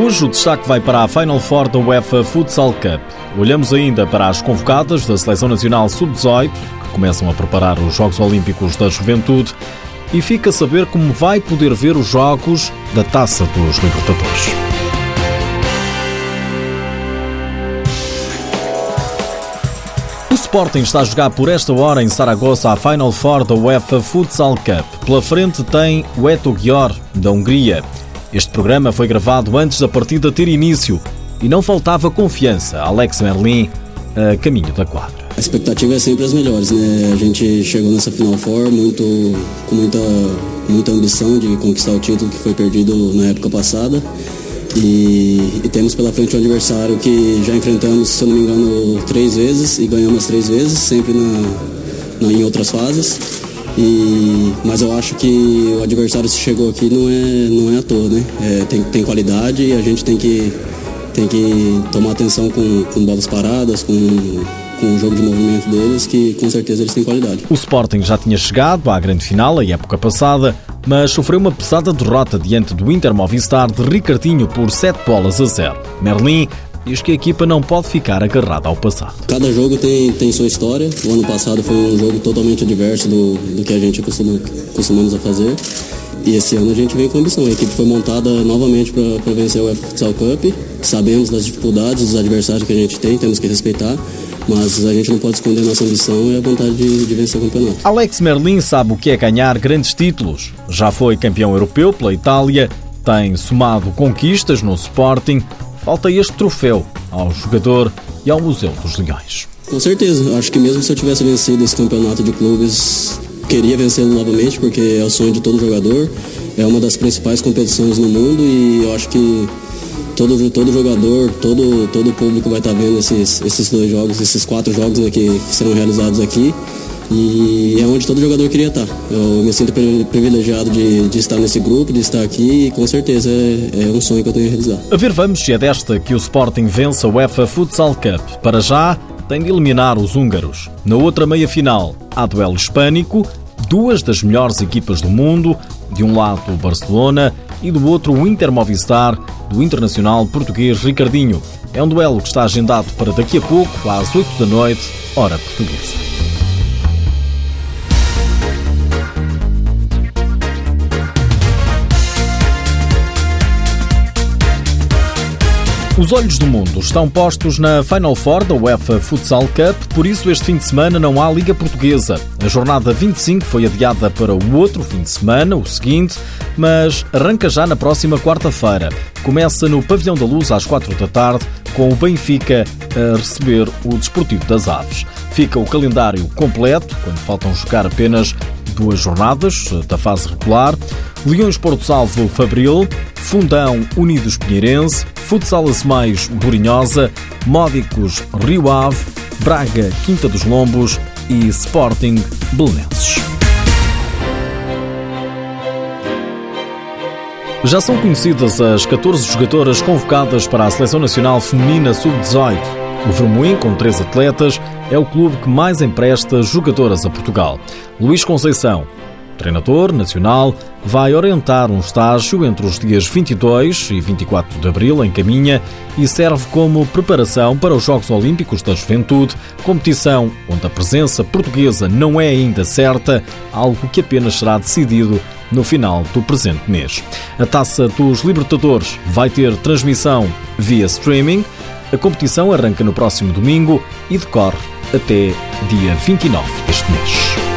Hoje o destaque vai para a Final Four da UEFA Futsal Cup. Olhamos ainda para as convocadas da Seleção Nacional Sub-18, que começam a preparar os Jogos Olímpicos da Juventude, e fica a saber como vai poder ver os jogos da Taça dos Libertadores. O Sporting está a jogar por esta hora em Saragossa a Final Four da UEFA Futsal Cup. Pela frente tem o Eto Gior, da Hungria. Este programa foi gravado antes da partida ter início e não faltava confiança. Alex Merlin a caminho da quadra. A expectativa é sempre as melhores, né? A gente chegou nessa Final Four muito, com muita, muita ambição de conquistar o título que foi perdido na época passada. E, e, temos pela frente um adversário que já enfrentamos, se não me engano, três vezes e ganhamos três vezes, sempre na, na em outras fases. E, mas eu acho que o adversário se chegou aqui não é, não é à toa, né? É, tem, tem qualidade e a gente tem que, tem que tomar atenção com, com bolas paradas, com com o jogo de movimento deles, que com certeza eles têm qualidade. O Sporting já tinha chegado à grande final a época passada, mas sofreu uma pesada derrota diante do Inter Movistar de Ricardinho por 7 bolas a 0. Merlin diz que a equipa não pode ficar agarrada ao passado. Cada jogo tem, tem sua história. O ano passado foi um jogo totalmente adverso do, do que a gente costuma, costumamos a fazer. E esse ano a gente vem com ambição. A equipe foi montada novamente para vencer o Futsal Cup. Sabemos das dificuldades, dos adversários que a gente tem, temos que respeitar. Mas a gente não pode esconder nossa ambição e a vontade de, de vencer o campeonato. Alex Merlin sabe o que é ganhar grandes títulos. Já foi campeão europeu pela Itália, tem somado conquistas no Sporting. Falta este troféu ao jogador e ao Museu dos Leões. Com certeza. Acho que mesmo se eu tivesse vencido esse campeonato de clubes, queria vencê-lo novamente, porque é o sonho de todo jogador. É uma das principais competições no mundo e eu acho que todo, todo jogador, todo, todo público vai estar vendo esses, esses dois jogos, esses quatro jogos né, que serão realizados aqui. E é onde todo jogador queria estar. Eu me sinto privilegiado de, de estar nesse grupo, de estar aqui e com certeza é, é, um sonho que eu tenho a realizar. A ver, vamos se é desta que o Sporting vence a UEFA Futsal Cup. Para já, tem de eliminar os húngaros. Na outra meia-final, há duelo hispânico, duas das melhores equipas do mundo, de um lado o Barcelona e do outro o Inter Movistar, do internacional português Ricardinho. É um duelo que está agendado para daqui a pouco, às 8 da noite, hora portuguesa. Os olhos do mundo estão postos na Final Four da UEFA Futsal Cup, por isso este fim de semana não há Liga Portuguesa. A jornada 25 foi adiada para o outro fim de semana, o seguinte, mas arranca já na próxima quarta-feira. Começa no Pavilhão da Luz às 4 da tarde, com o Benfica a receber o Desportivo das Aves. Fica o calendário completo, quando faltam jogar apenas duas jornadas da fase regular. Leões Porto Salvo Fabril, Fundão Unidos Pinheirense, Futsal Semais Borinhosa, Módicos Rio Ave, Braga Quinta dos Lombos e Sporting Belenenses. Já são conhecidas as 14 jogadoras convocadas para a Seleção Nacional Feminina Sub-18. O Vermoim, com três atletas, é o clube que mais empresta jogadoras a Portugal. Luís Conceição, treinador nacional, vai orientar um estágio entre os dias 22 e 24 de abril em Caminha e serve como preparação para os Jogos Olímpicos da Juventude, competição onde a presença portuguesa não é ainda certa, algo que apenas será decidido no final do presente mês. A Taça dos Libertadores vai ter transmissão via streaming. A competição arranca no próximo domingo e decorre até dia 29 deste mês.